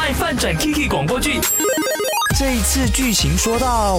卖饭转 Kiki 广播剧。这一次剧情说到。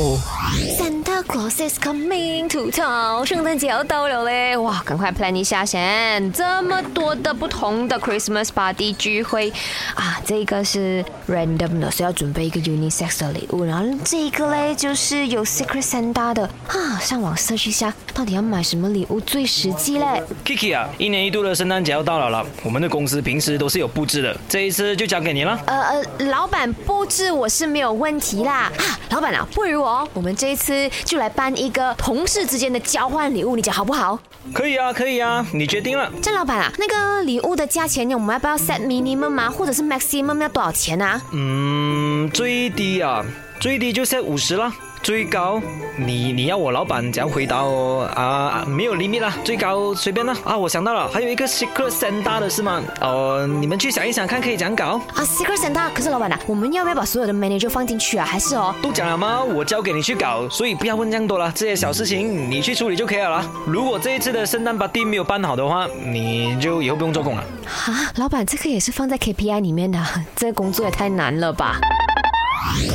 Santa Claus is coming to town，圣诞节要到了嘞！哇，赶快 plan 一下先。这么多的不同的 Christmas party 聚会啊，这个是 random 的，是要准备一个 unisex 的礼物。然后这个嘞，就是有 Secret Santa 的啊。上网 search 一下，到底要买什么礼物最实际嘞？Kiki 啊，一年一度的圣诞节要到了了，我们的公司平时都是有布置的，这一次就交给你了。呃呃，老板布置我是没有问题啦。啊，老板啊，不如哦，我们这一次。就来办一个同事之间的交换礼物，你讲好不好？可以啊，可以啊，你决定了。郑老板啊，那个礼物的价钱，我们要不要 set minimum 啊，或者是 maximum 要多少钱啊？嗯，最低啊，最低就 set 五十了。最高，你你要我老板怎样回答哦？啊，没有 limit 啦，最高随便啦。啊，我想到了，还有一个 secret Santa 的是吗？哦，你们去想一想，看可以怎样搞。啊，secret Santa，可是老板啊，我们要不要把所有的 manager 放进去啊？还是哦？都讲了吗？我交给你去搞，所以不要问这样多了，这些小事情你去处理就可以了啦。如果这一次的圣诞 party 没有办好的话，你就以后不用做工了。啊，老板，这个也是放在 KPI 里面的，这个工作也太难了吧？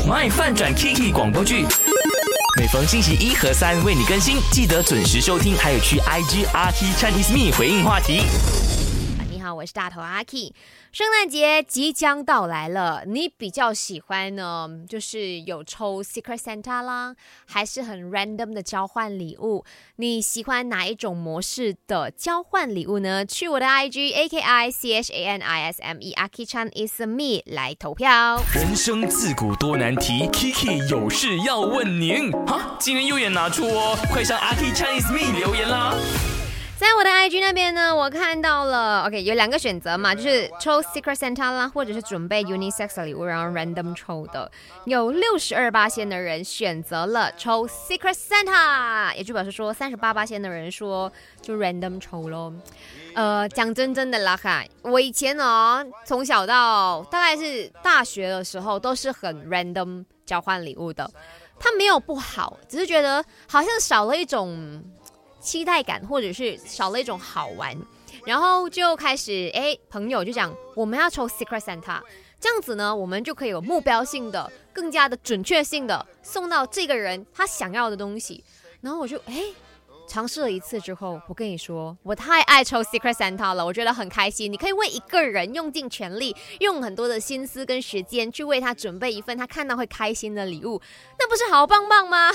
卖饭转 Kiki 广播剧。每逢星期一和三为你更新，记得准时收听，还有去 IG R T Chinese Me 回应话题。我是大头阿 K。圣诞节即将到来了，你比较喜欢呢？就是有抽 Secret Santa 啦，还是很 random 的交换礼物？你喜欢哪一种模式的交换礼物呢？去我的 IG A K I C H A N I S M E A K Chan is me 来投票。人生自古多难题，Kiki 有事要问您。哈，今天又也拿出哦，快上 A K Chan is me 留言啦。在我的 IG 那边呢，我看到了，OK，有两个选择嘛，就是抽 Secret Santa 啦，或者是准备 Unisex 的礼物，然后 random 抽的。有六十二八仙的人选择了抽 Secret Santa，也就表示说三十八八仙的人说就 random 抽咯。呃，讲真真的啦哈，我以前呢，从小到大概是大学的时候，都是很 random 交换礼物的。它没有不好，只是觉得好像少了一种。期待感，或者是少了一种好玩，然后就开始哎，朋友就讲我们要抽 Secret Santa，这样子呢，我们就可以有目标性的、更加的准确性的送到这个人他想要的东西。然后我就哎，尝试了一次之后，我跟你说，我太爱抽 Secret Santa 了，我觉得很开心。你可以为一个人用尽全力，用很多的心思跟时间去为他准备一份他看到会开心的礼物，那不是好棒棒吗？